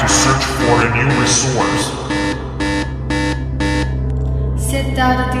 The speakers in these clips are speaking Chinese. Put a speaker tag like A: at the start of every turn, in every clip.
A: to search for a new resource.
B: Set down the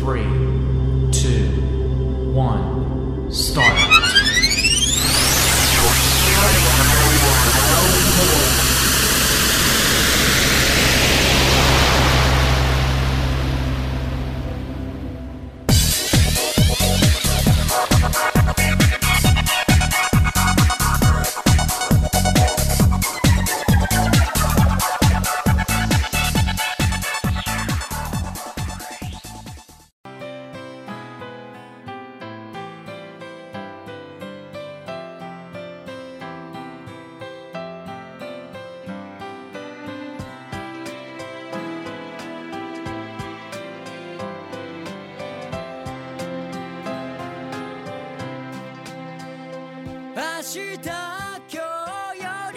C: three, two, one, start.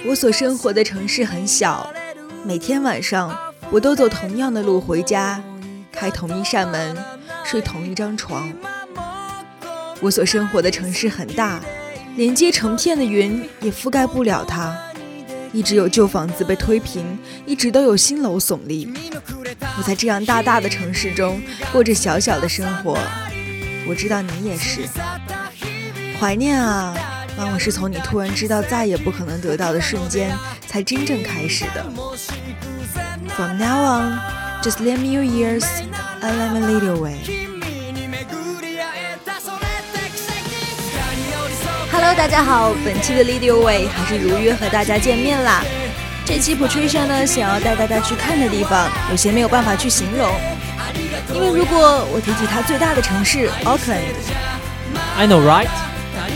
D: 我所生活的城市很小，每天晚上我都走同样的路回家，开同一扇门，睡同一张床。我所生活的城市很大，连接成片的云也覆盖不了它。一直有旧房子被推平，一直都有新楼耸立。我在这样大大的城市中过着小小的生活，我知道你也是。怀念啊！往往是从你突然知道再也不可能得到的瞬间，才真正开始的。From now on, just lend me your ears and let me lead your way. Hello，大家好，本期的 Lead Your Way 还是如约和大家见面啦。这期 Patricia 呢，想要带大家去看的地方，有些没有办法去形容，因为如果我提起它最大的城市 Auckland，I
E: know right.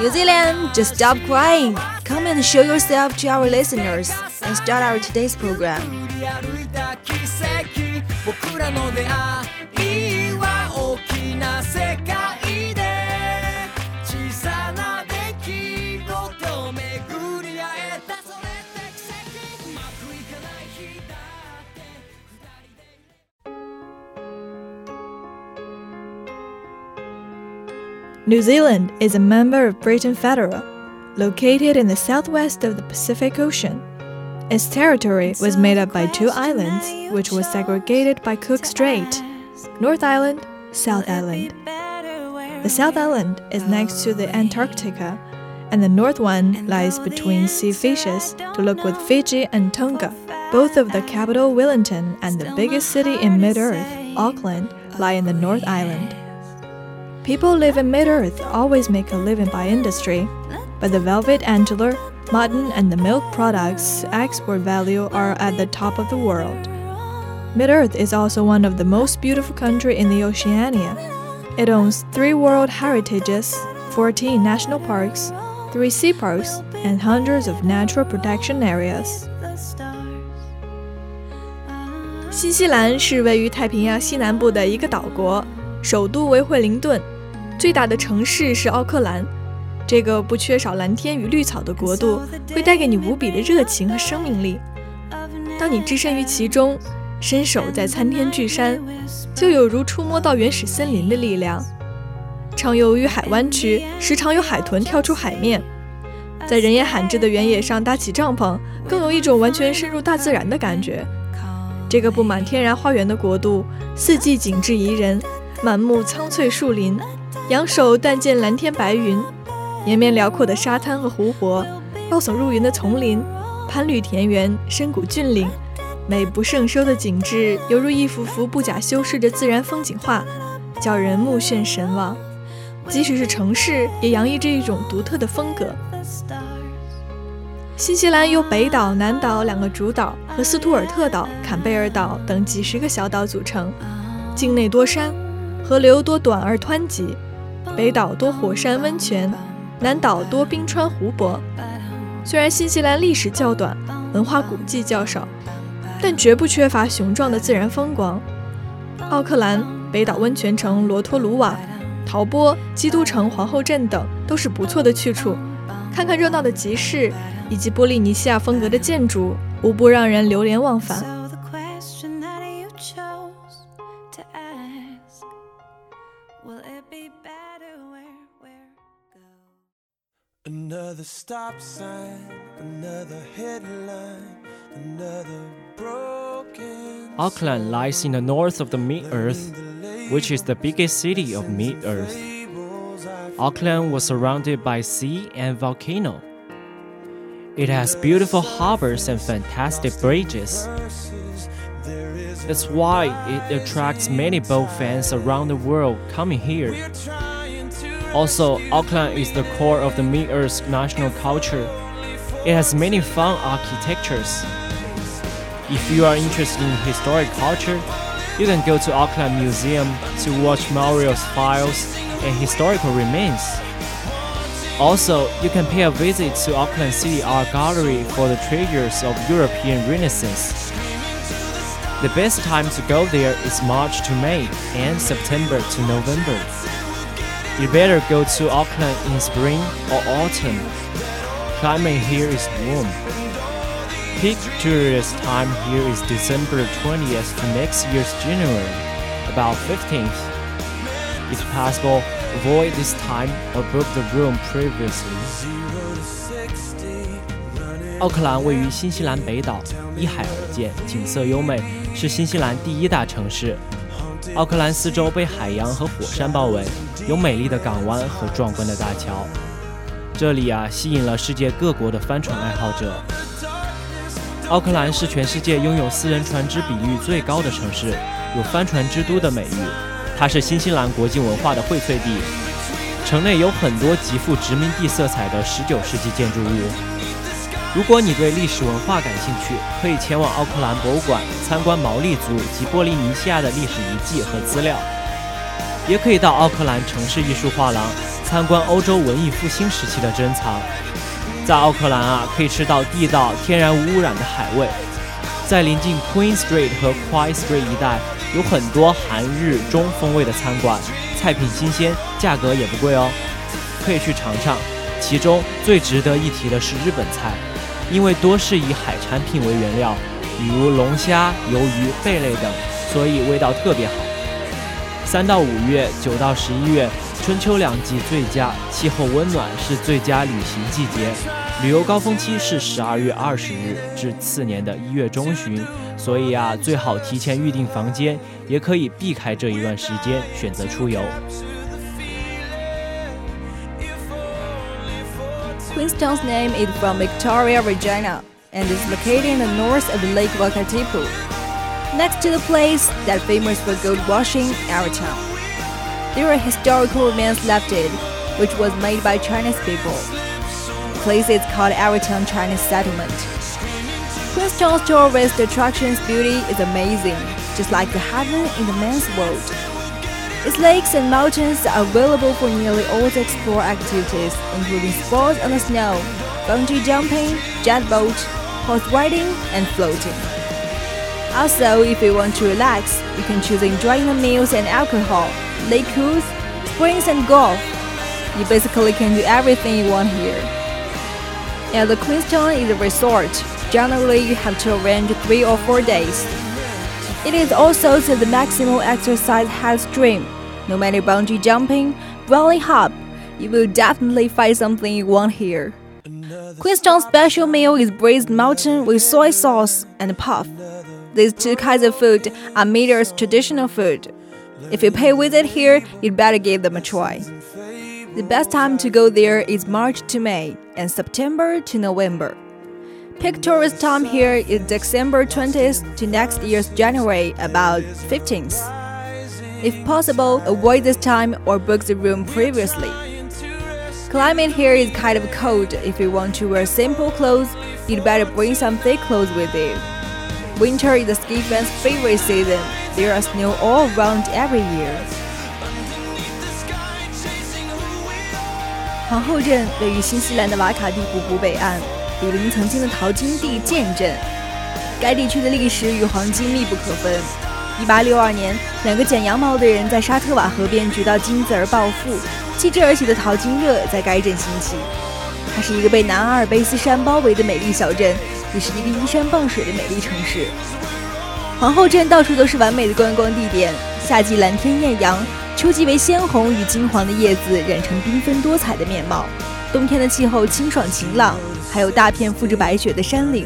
D: New Zealand, just stop crying. Come and show yourself to our listeners and start our today's program.
F: New Zealand is a member of Britain Federal, located in the southwest of the Pacific Ocean. Its territory was made up by two islands, which was segregated by Cook Strait North Island, South Island. The South Island is next to the Antarctica, and the North one lies between sea fishes to look with Fiji and Tonga. Both of the capital, Wellington, and the biggest city in mid Earth, Auckland, lie in the North Island. People live in Mid Earth always make a living by industry, but the velvet antler, mutton, and the milk products export value are at the top of the world. Mid Earth is also one of the most beautiful countries in the Oceania. It owns three World Heritages, 14 national parks, three sea parks, and hundreds of natural protection areas. 新西兰是位于太平洋西南部的一个岛国，首都为惠灵顿。 最大的城市是奥克兰，这个不缺少蓝天与绿草的国度，会带给你无比的热情和生命力。当你置身于其中，伸手在参天巨山，就有如触摸到原始森林的力量。畅游于海湾区，时常有海豚跳出海面。在人烟罕至的原野上搭起帐篷，更有一种完全深入大自然的感觉。这个布满天然花园的国度，四季景致宜人，满目苍翠树林，仰首但见蓝天白云，延绵辽阔的沙滩和湖泊，高耸入云的丛林，攀绿田园，深谷峻岭，美不胜收的景致，犹如一幅幅不假修饰的自然风景画，叫人目眩神往。即使是城市，也洋溢着一种独特的风格。新西兰由北岛、南岛两个主岛和斯图尔特岛、坎贝尔岛等几十个小岛组成，境内多山，河流多短而湍急。北岛多火山温泉，南岛多冰川湖泊。虽然新西兰历史较短，文化古迹较少，但绝不缺乏雄壮的自然风光。奥克兰、北岛温泉城罗托鲁瓦。陶波、基督城、皇后镇等都是不错的去处，看看热闹的集市以及波利尼西亚风格的建筑，无不让人流连忘返。
E: Auckland lies in the north of the mid-earth which is the biggest city of mid-earth. Auckland was surrounded by sea and volcano. It has beautiful harbors and fantastic bridges. That's why it attracts many boat fans around the world coming here. Also, Auckland is the core of the Mid-Earth's national culture. It has many fun architectures. If you are interested in historic culture, you can go to Auckland Museum to watch Maurio's files and historical remains. Also, you can pay a visit to Auckland City Art Gallery for the treasures of European Renaissance. The best time to go there is March to May and September to November. You better go to Auckland in spring or autumn. Climate here is warm. Peak tourist time here is December 20th to next year's January, about 15th. If possible, avoid this time or book the room previously. 奥克兰位于新西兰北岛，依海而建，景色优美，是新西兰第一大城市。 奥克兰四周被海洋和火山包围，有美丽的港湾和壮观的大桥。这里啊，吸引了世界各国的帆船爱好者。奥克兰是全世界拥有私人船只比率最高的城市，有“帆船之都”的美誉。它是新西兰国际文化的荟萃地，城内有很多极富殖民地色彩的19世纪建筑物。如果你对历史文化感兴趣，可以前往奥克兰博物馆参观毛利族及波利尼西亚的历史遗迹和资料，也可以到奥克兰城市艺术画廊参观欧洲文艺复兴时期的珍藏。在奥克兰啊，可以吃到地道、天然无污染的海味。在临近 Queen Street 和 Quay Street 一带，有很多韩日中风味的餐馆，菜品新鲜，价格也不贵哦，可以去尝尝。其中最值得一提的是日本菜，因为多是以海产品为原料，比如龙虾、鱿鱼、贝类等，所以味道特别好。三到五月，九到十一月。春秋两季最佳，气候温暖是最佳旅行季节。旅游高峰期是十二月二十日至次年的一月中旬，所以啊，最好提前预订房间，也可以避开这一段时间选择出游。
D: Queenstown's name is from Victoria, Regina, and is located in the north of Lake Wakatipu, next to the place that famous for gold washing, our town. There are historical remains left it, which was made by Chinese people. The place is called Ariton Chinese Settlement. Queenstown's tourist attractions beauty is amazing, just like the heaven in the man's world. Its lakes and mountains are available for nearly all the explore activities, including sports on the snow, bungee jumping, jet boat, horse riding, and floating. Also, if you want to relax, you can choose enjoying the meals and alcohol lake cruise, springs, and golf. You basically can do everything you want here. And the Queenstown is a resort. Generally, you have to arrange three or four days. It is also the maximum exercise health dream. No matter bungee jumping, rally hop, you will definitely find something you want here. Queenstown's special meal is braised mountain with soy sauce and puff. These two kinds of food are Meter's traditional food. If you pay visit here, you'd better give them a try. The best time to go there is March to May and September to November. Peak tourist time here is December 20th to next year's January about 15th. If possible, avoid this time or book the room previously. Climate here is kind of cold. If you want to wear simple clothes, you'd better bring some thick clothes with you. Winter is the ski fans' favorite season. There are snow all around every year. 皇后镇位于新西兰的瓦卡蒂湖湖北岸， 毗邻曾经的淘金地建镇。该地区的历史与黄金密不可分。1862年，两个剪羊毛的人在沙特瓦河边掘到金子而暴富，继之而起的淘金热在该镇兴起。它是一个被南阿尔卑斯山包围的美丽小镇，也是一个依山傍水的美丽城市。皇后镇到处都是完美的观光地点，夏季蓝天艳阳。秋季为鲜红与金黄的叶子染成缤纷多彩的面貌，冬天的气候清爽晴朗，还有大片覆着白雪的山岭。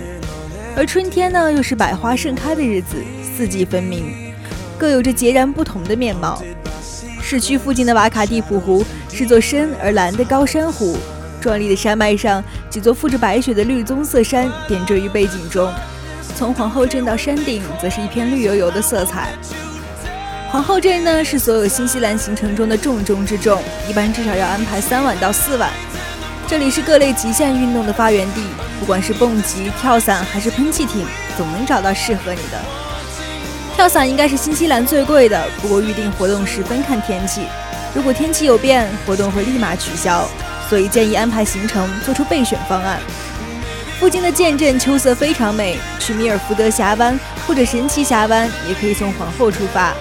D: 而春天呢，又是百花盛开的日子，四季分明，各有着截然不同的面貌。市区附近的瓦卡蒂普湖是座深而蓝的高山湖，壮丽的山脉上几座覆着白雪的绿棕色山点缀于背景中，从皇后镇到山顶，则是一片绿油油的色彩。皇后镇呢是所有新西兰行程中的重中之重，一般至少要安排三晚到四晚。这里是各类极限运动的发源地，不管是蹦极、跳伞还是喷气艇，总能找到适合你的。跳伞应该是新西兰最贵的，不过预定活动十分看天气，如果天气有变，活动会立马取消，所以建议安排行程，做出备选方案。附近的剑镇秋色非常美，去米尔福德峡湾或者神奇峡湾，也可以从皇后出发。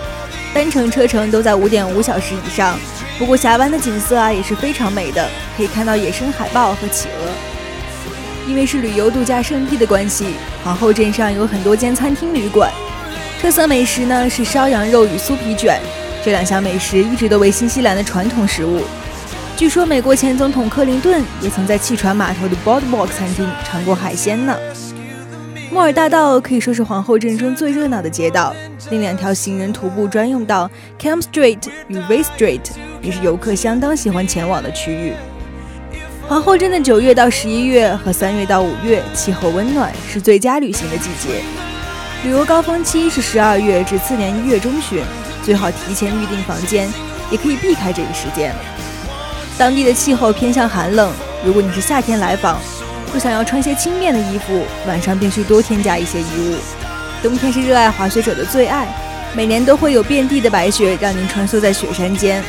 D: 单程车程都在五点五小时以上，不过峡湾的景色啊也是非常美的，可以看到野生海豹和企鹅。因为是旅游度假胜地的关系，皇后镇上有很多间餐厅旅馆，特色美食呢是烧羊肉与酥皮卷，这两项美食一直都为新西兰的传统食物。据说美国前总统克林顿也曾在汽船码头的 Boardwalk 餐厅尝过海鲜呢。莫尔大道可以说是皇后镇中最热闹的街道，另两条行人徒步专用道 Cam Street 与 Ray Street 也是游客相当喜欢前往的区域。皇后镇的九月到十一月和三月到五月气候温暖，是最佳旅行的季节。旅游高峰期是十二月至次年一月中旬，最好提前预订房间，也可以避开这一时间。当地的气候偏向寒冷，如果你是夏天来访。若想要穿些轻便的衣服，晚上便需多添加一些衣物。冬天是热爱滑雪者的最爱，每年都会有遍地的白雪让您穿梭在雪山间。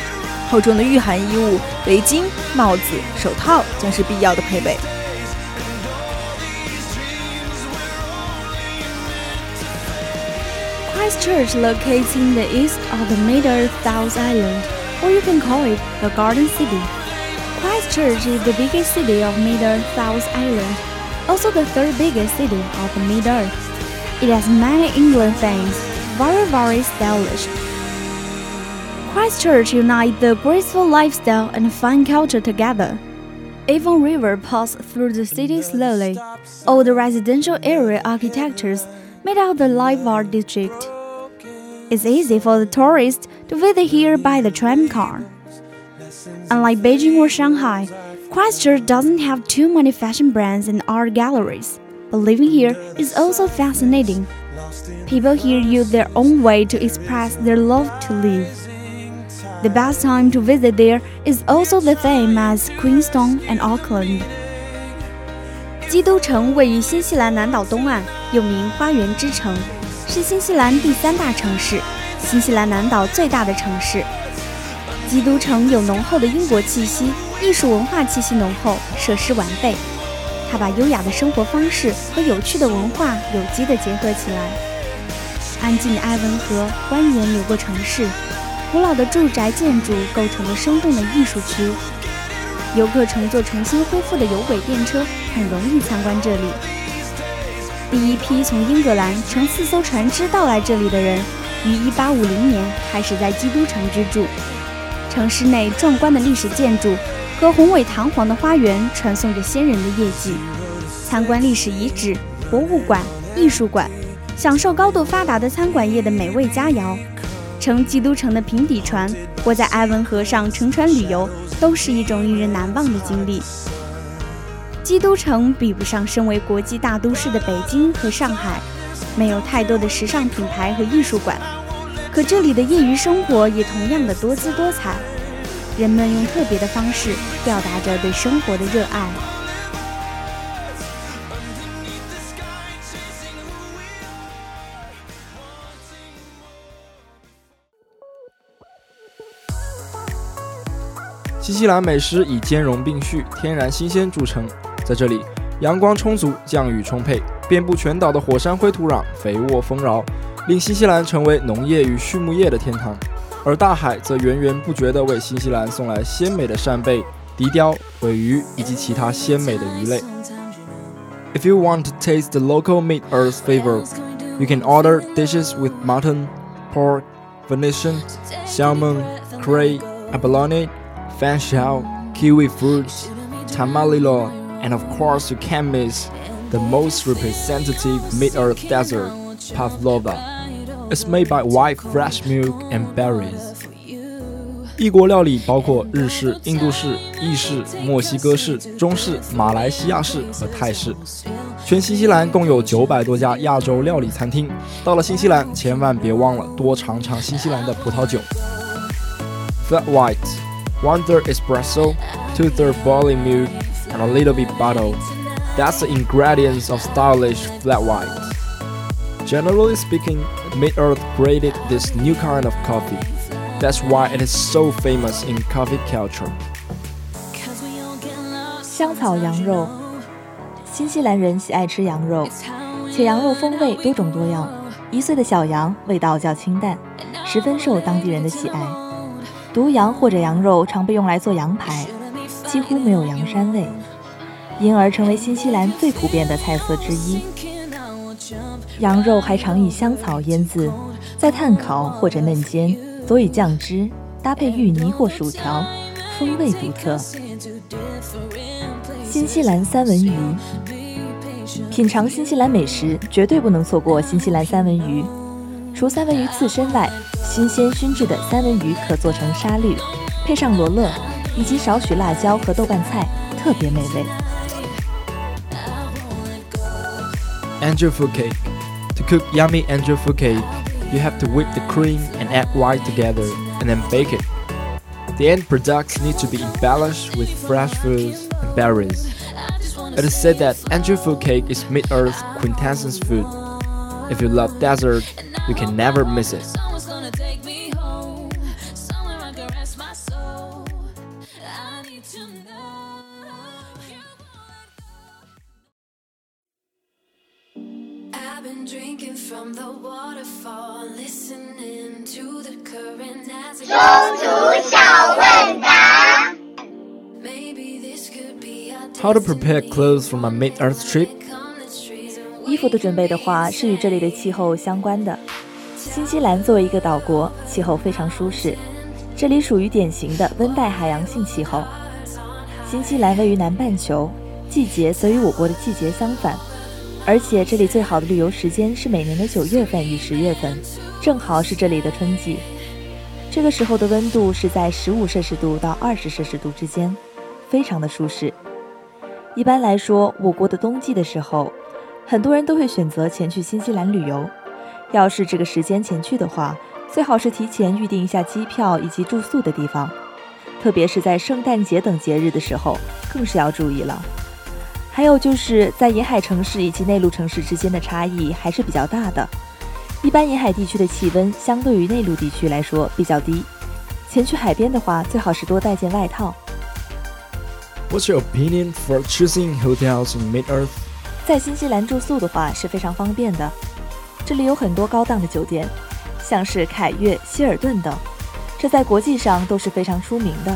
D: 厚重的御寒衣物、围巾、帽子、手套将是必要的配备。
G: Christchurch locates in the east of the Middle South Island, or you can call it the Garden City. Christchurch is the biggest city of Mid-Earth Island, also the third biggest city of Mid-Earth. It has many England things, very very stylish. Christchurch unites the graceful lifestyle and fun culture together. Avon River passes through the city slowly. All the residential area architectures made out the live art district. It's easy for the tourists to visit here by the tram car. Unlike Beijing or Shanghai, Christchurch doesn't have too many fashion brands and art galleries, but living here is also fascinating. People here use their own way to express their love to live. The best time to visit there is also the same as Queenstown and Auckland.
D: 基督城位于新西兰南岛东岸，又名花园之城，是新西兰第三大城市，新西兰南岛最大的城市。 基督城有浓厚的英国气息，艺术文化气息浓厚，设施完备。它把优雅的生活方式和有趣的文化有机地结合起来。安静的埃文河蜿蜒流过城市，古老的住宅建筑构成了生动的艺术区。游客乘坐重新恢复的有轨电车，很容易参观这里。
G: 第一批从英格兰乘四艘船只到来这里的人，于1850年开始在基督城居住。城市内壮观的历史建筑和宏伟堂皇的花园，传颂着先人的业绩。参观历史遗址、博物馆、艺术馆，享受高度发达的餐馆业的美味佳肴，乘基督城的平底船或在埃文河上乘船旅游，都是一种令人难忘的经历。基督城比不上身为国际大都市的北京和上海，没有太多的时尚品牌和艺术馆，可这里的业余生活也同样的多姿多彩。人们用特别的方式表达着对生活的热爱。
H: 新西兰美食以兼容并蓄、天然新鲜著称。在这里，阳光充足，降雨充沛，遍布全岛的火山灰土壤肥沃丰饶，令新西兰成为农业与畜牧业的天堂。而大海则源源不绝地为新西兰送来鲜美的扇贝、笛鲷、尾鱼以及其他鲜美的鱼类。If you want to taste the local Mid Earth flavor, you can order dishes with mutton, pork, Venetian, salmon, cray, abalone, fan shell, kiwi fruits, tamalilo, and of course you can't miss the most representative Mid-Earth desert, pavlova. It's made by white fresh milk and berries. 异国料理包括日式、印度式、意式、墨西哥式、中式、马来西亚式和泰式。全新西兰共有九百多家亚洲料理餐厅。到了新西兰，千万别忘了多尝尝新西兰的葡萄酒。Flat white, one third espresso, two third boiling milk, and a little bit butter. That's the ingredients of stylish flat white. Generally speaking, Mid-Earth created this new kind of coffee. That's why it is so famous in coffee culture.
I: 香草羊肉，新西兰人喜爱吃羊肉，且羊肉风味多种多样。一岁的小羊味道较清淡，十分受当地人的喜爱。独羊或者羊肉常被用来做羊排，几乎没有羊膻味，因而成为新西兰最普遍的菜色之一。羊肉还常以香草腌渍，再炭烤或者嫩煎，佐以酱汁，搭配芋泥或薯条，风味独特。新西兰三文鱼，品尝新西兰美食绝对不能错过新西兰三文鱼。除三文鱼刺身外，新鲜熏制的三文鱼可做成沙律，配上罗勒以及少许辣椒和豆瓣菜，特别美味。
H: Angel food cake. Cook yummy angel food cake, you have to whip the cream and egg white together and then bake it. The end products need to be embellished with fresh fruits and berries. It is said that angel food cake is Mid-Earth's quintessence food. If you love desert, you can never miss it. How to prepare clothes from a Mid-Earth trip?
I: 衣服的准备的话，是与这里的气候相关的。新西兰作为一个岛国，气候非常舒适，这里属于典型的温带海洋性气候。新西兰位于南半球，季节则与我国的季节相反，而且这里最好的旅游时间是每年的九月份与十月份，正好是这里的春季。这个时候的温度是在十五摄氏度到二十摄氏度之间，非常的舒适。一般来说，我国的冬季的时候，很多人都会选择前去新西兰旅游。要是这个时间前去的话，最好是提前预定一下机票以及住宿的地方，特别是在圣诞节等节日的时候，更是要注意了。还有就是在沿海城市以及内陆城市之间的差异还是比较大的。一般沿海地区的气温相对于内陆地区来说比较低，前去海边的话，最好是多带件外套。
H: What's your opinion for choosing hotels in Mid-Earth?
I: 在新西兰住宿的话是非常方便的，这里有很多高档的酒店，像是凯悦、希尔顿等，这在国际上都是非常出名的。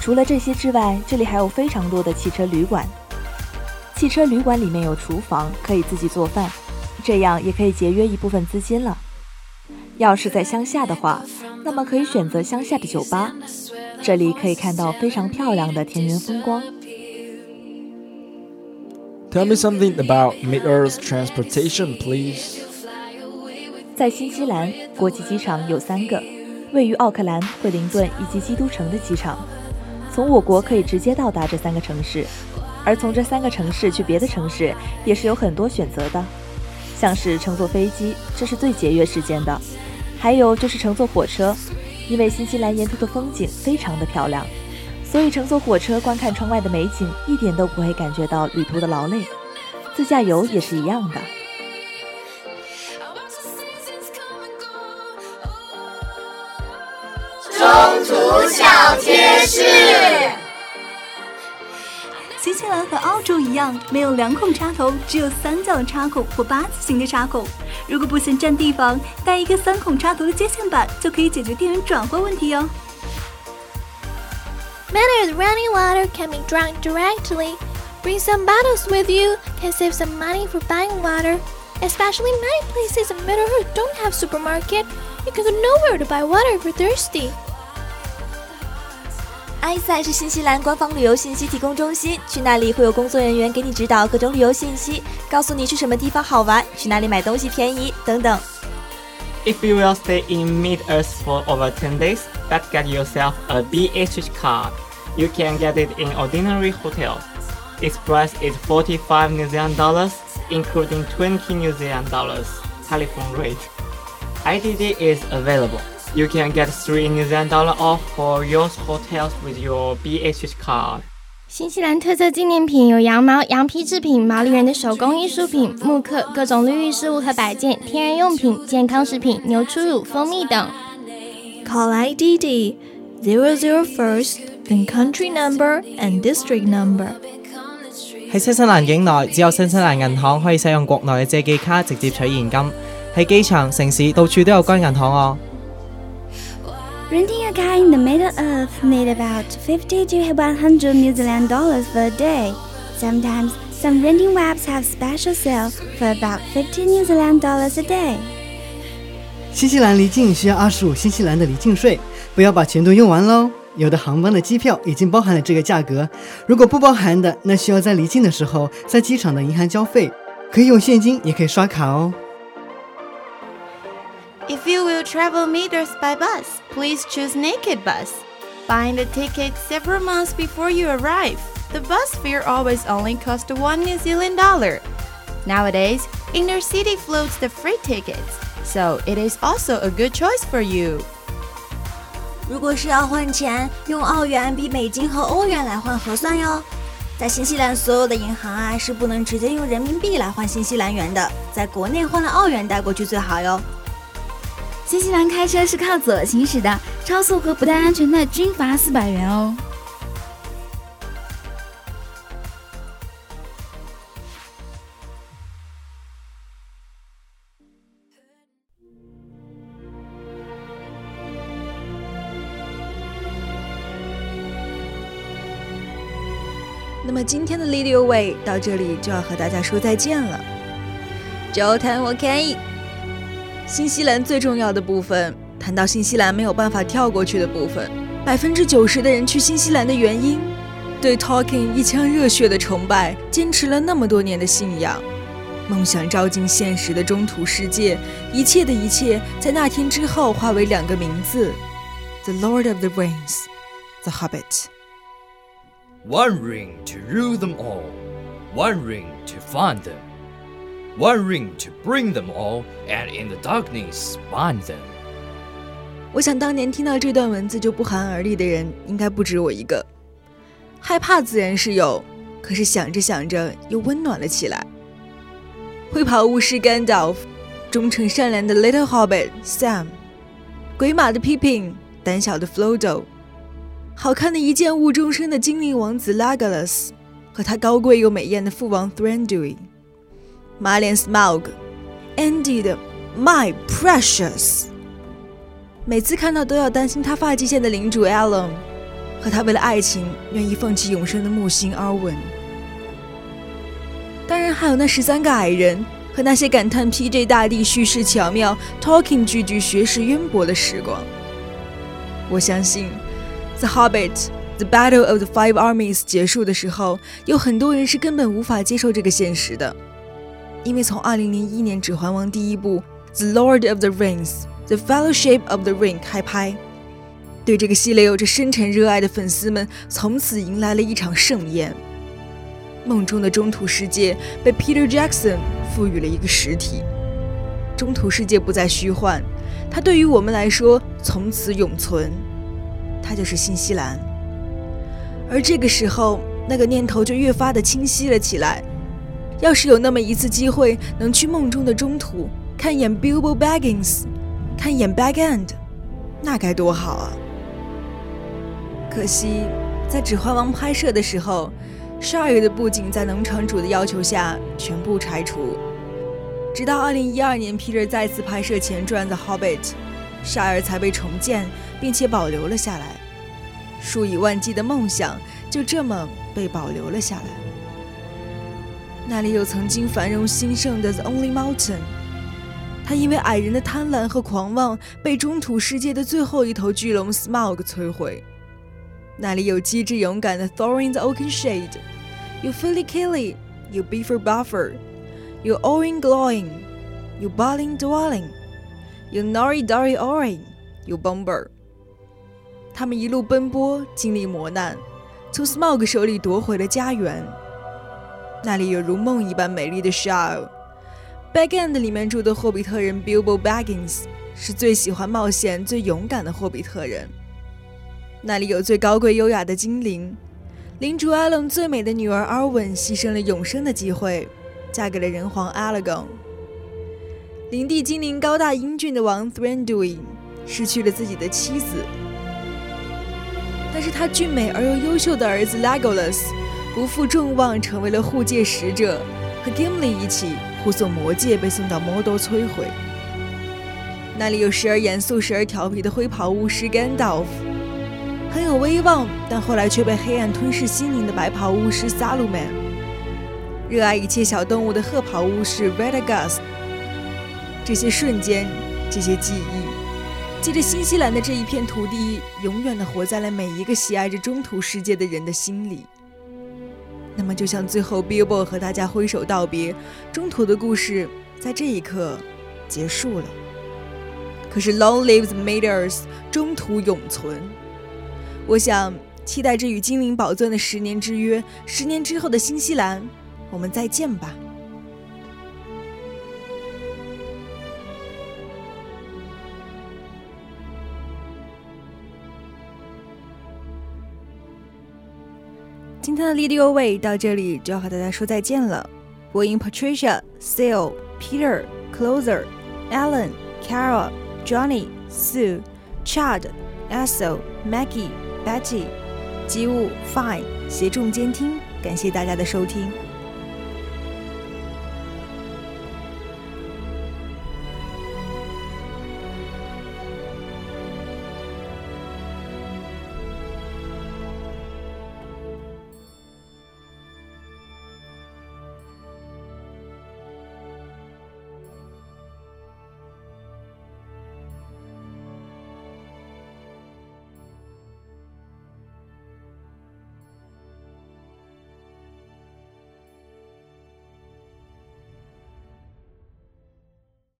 I: 除了这些之外，这里还有非常多的汽车旅馆。汽车旅馆里面有厨房，可以自己做饭，这样也可以节约一部分资金了。要是在乡下的话，那么可以选择乡下的酒吧，这里可以看到非常漂亮的田园风光。
H: Tell me something about Mid-Earth transportation, please.
I: 在新西兰，国际机场有三个，位于奥克兰、惠灵顿以及基督城的机场。从我国可以直接到达这三个城市，而从这三个城市去别的城市也是有很多选择的，像是乘坐飞机，这是最节约时间的；还有就是乘坐火车，因为新西兰沿途的风景非常的漂亮。所以乘坐火车观看窗外的美景，一点都不会感觉到旅途的劳累。自驾游也是一样的。
J: 中途小贴士：
K: 新西兰和澳洲一样，没有两孔插头，只有三角的插孔或八字形的插孔。如果不嫌占地方，带一个三孔插头的接线板就可以解决电源转换问题哦。
L: Matters running water can be drunk directly. Bring some bottles with you can save some money for buying water. Especially many places in Middle Earth don't have supermarket. You can go nowhere to buy water if you're thirsty.
M: 埃塞是新西兰官方旅游信息提供中心，去那里会有工作人员给你指导各种旅游信息，告诉你去什么地方好玩，去哪里买东西便宜等等。
N: If you will stay in Mid-Earth for over 10 days, but get yourself a BHH card. You can get it in ordinary hotels. Its price is 45 New Zealand dollars, including 20 New Zealand dollars telephone rate. IDD is available. You can get 3 New Zealand dollar off for your hotels with your BHH card.
L: 新西兰特色纪念品有羊毛、羊皮制品、毛利人的手工艺术品、木刻、各种绿玉饰物和摆件、天然用品、健康食品、牛初乳、蜂蜜等。
F: Call IDD 001st, then country number and district number.
O: 喺新西兰境内，只有新西兰银行可以使用国内嘅借记卡直接取现金。喺机场、城市到处都有该银行哦。
G: Renting a car in the Middle Earth need about 50 to 100 New Zealand dollars for day. Sometimes some renting webs have special sale for about 50 New Zealand dollars a day.
P: 新西兰离境需要二十五新西兰的离境税，不要把钱都用完喽。有的航班的机票已经包含了这个价格，如果不包含的，那需要在离境的时候在机场的银行交费，可以用现金，也可以刷卡哦。
B: If you will travel meters by bus, please choose Naked Bus. Buying the ticket several months before you arrive. The bus fare always only costs one New Zealand dollar. Nowadays, inner city floats the free tickets, so it is also a good choice for you.
M: 如果是要换钱，用澳元比美金和欧元来换合算哟。在新西兰，所有的银行啊是不能直接用人民币来换新西兰元的，在国内换了澳元带过去最好哟。
G: 新西兰开车是靠左行驶的，超速和不戴安全带均罚四百元哦。
D: 那么今天的 Lead Your Way 到这里就要和大家说再见了。交谈我可以。新西兰最重要的部分，谈到新西兰没有办法跳过去的部分，百分之九十的人去新西兰的原因，对 Talking 一腔热血的崇拜，坚持了那么多年的信仰，梦想照进现实的中土世界，一切的一切在那天之后化为两个名字。：The Lord of the Rings，The Hobbit。
Q: One ring to rule them all, one ring to find them, one ring to bring them all, and in the darkness bind them.
D: 我想当年听到这段文字就不寒而栗的人，应该不止我一个。害怕自然是有，可是想着想着又温暖了起来。会跑巫师 Gandalf，忠诚善良的 Little Hobbit Sam，鬼马的 Pippin，胆小的 Frodo。好看的一见误终身的精灵王子 Legolas 和他高贵又美艳的父王 Thranduil，马脸 Smog，Andy 的 My Precious，每次看到都要担心他发际线的领主 Alan 和他为了爱情愿意放弃永生的木星 Arwen。当然还有那十三个矮人和那些感叹 PJ 大帝叙事巧妙、Talking 句句学识渊博的时光。我相信，《The Hobbit》《The Battle of the Five Armies》结束的时候，有很多人是根本无法接受这个现实的，因为从2001年《指环王》第一部《The Lord of the Rings》《The Fellowship of the Ring》开拍，对这个系列有着深沉热爱的粉丝们从此迎来了一场盛宴。梦中的中土世界被 Peter Jackson 赋予了一个实体，中土世界不再虚幻，它对于我们来说从此永存，它就是新西兰。而这个时候，那个念头就越发的清晰了起来。要是有那么一次机会，能去梦中的中土看一眼 Bilbo Baggins，看一眼 Bag End，那该多好啊！可惜，在《指环王》拍摄的时候。Shire 的布景在农场主的要求下全部拆除，直到2012年 Peter 再次拍摄前传《The Hobbit》，Shire 才被重建并且保留了下来。数以万计的梦想就这么被保留了下来。那里有曾经繁荣兴盛的 The Only Mountain，它因为矮人的贪婪和狂妄被中土世界的最后一头巨龙 Smog 摧毁。那里有机智勇敢的 Thorin the Oakenshade。有 Philly Killy，有 Beaver Buffer，有 Owen Glowing，有 Balin Dwelling，有 Nori Dari Orin，有 Bomber。他们一路奔波，经历磨难，从 Smog 手里夺回了家园。那里有如梦一般美丽的 Shire。Bag End 里面住的霍比特人 Bilbo Baggins 是最喜欢冒险、最勇敢的霍比特人。那里有最高贵优雅的精灵。领主艾伦最美的女儿 Arwen 牺牲了永生的机会，嫁给了人皇 algon。领地精灵高大英俊的王 Thranduil 失去了自己的妻子，但是他俊美而又优秀的儿子 Legolas 不负众望，成为了护戒使者，和 Gimli 一起护送魔戒被送到魔多摧毁。那里有时而严肃、时而调皮的灰袍巫师 Gandalf。很有威望，但后来却被黑暗吞噬心灵的白袍巫师 Saluman，热爱一切小动物的褐袍巫师 Radagas。这些瞬间，这些记忆，借着新西兰的这一片土地，永远的活在了每一个喜爱着中土世界的人的心里。那么，就像最后 Billboard 和大家挥手道别，中途的故事在这一刻结束了。可是 Long Live the Meters，中途永存。我想期待着与精灵宝钻的十年之约，十年之后的新西兰，我们再见吧。今天的 Radio Way 到这里就要和大家说再见了。播音 Patricia、Seal、Peter、Closer、Alan、Carol、Johnny、Sue、Chad、Aso、Maggie。Betty，机务 Fine，协众监听，感谢大家的收听。